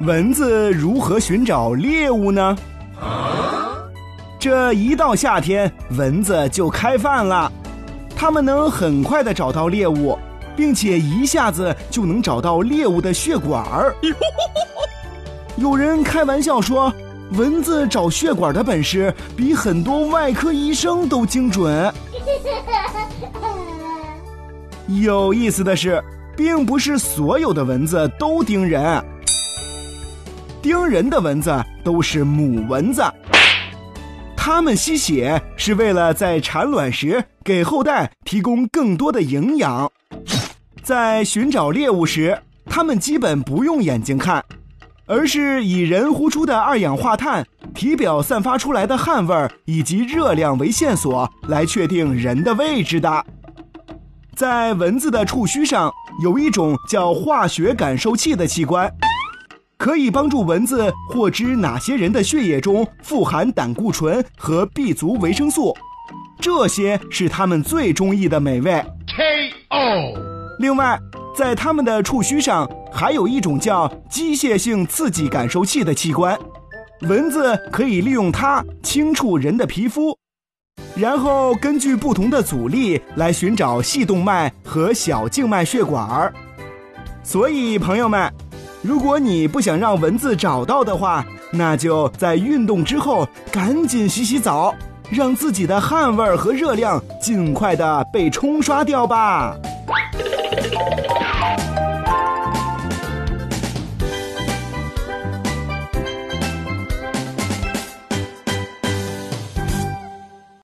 蚊子如何寻找猎物呢？这一到夏天，蚊子就开饭了。它们能很快的找到猎物，并且一下子就能找到猎物的血管儿。有人开玩笑说，蚊子找血管的本事比很多外科医生都精准。有意思的是，并不是所有的蚊子都叮人。叮人的蚊子都是母蚊子，它们吸血是为了在产卵时给后代提供更多的营养。在寻找猎物时，它们基本不用眼睛看，而是以人呼出的二氧化碳、体表散发出来的汗味以及热量为线索来确定人的位置的。在蚊子的触须上有一种叫化学感受器的器官。可以帮助蚊子获知哪些人的血液中富含胆固醇和 B 族维生素，这些是它们最中意的美味。K.O. 另外，在它们的触须上还有一种叫机械性刺激感受器的器官，蚊子可以利用它轻触人的皮肤，然后根据不同的阻力来寻找细动脉和小静脉血管儿。所以，朋友们。如果你不想让蚊子找到的话，那就在运动之后赶紧洗洗澡，让自己的汗味儿和热量尽快的被冲刷掉吧。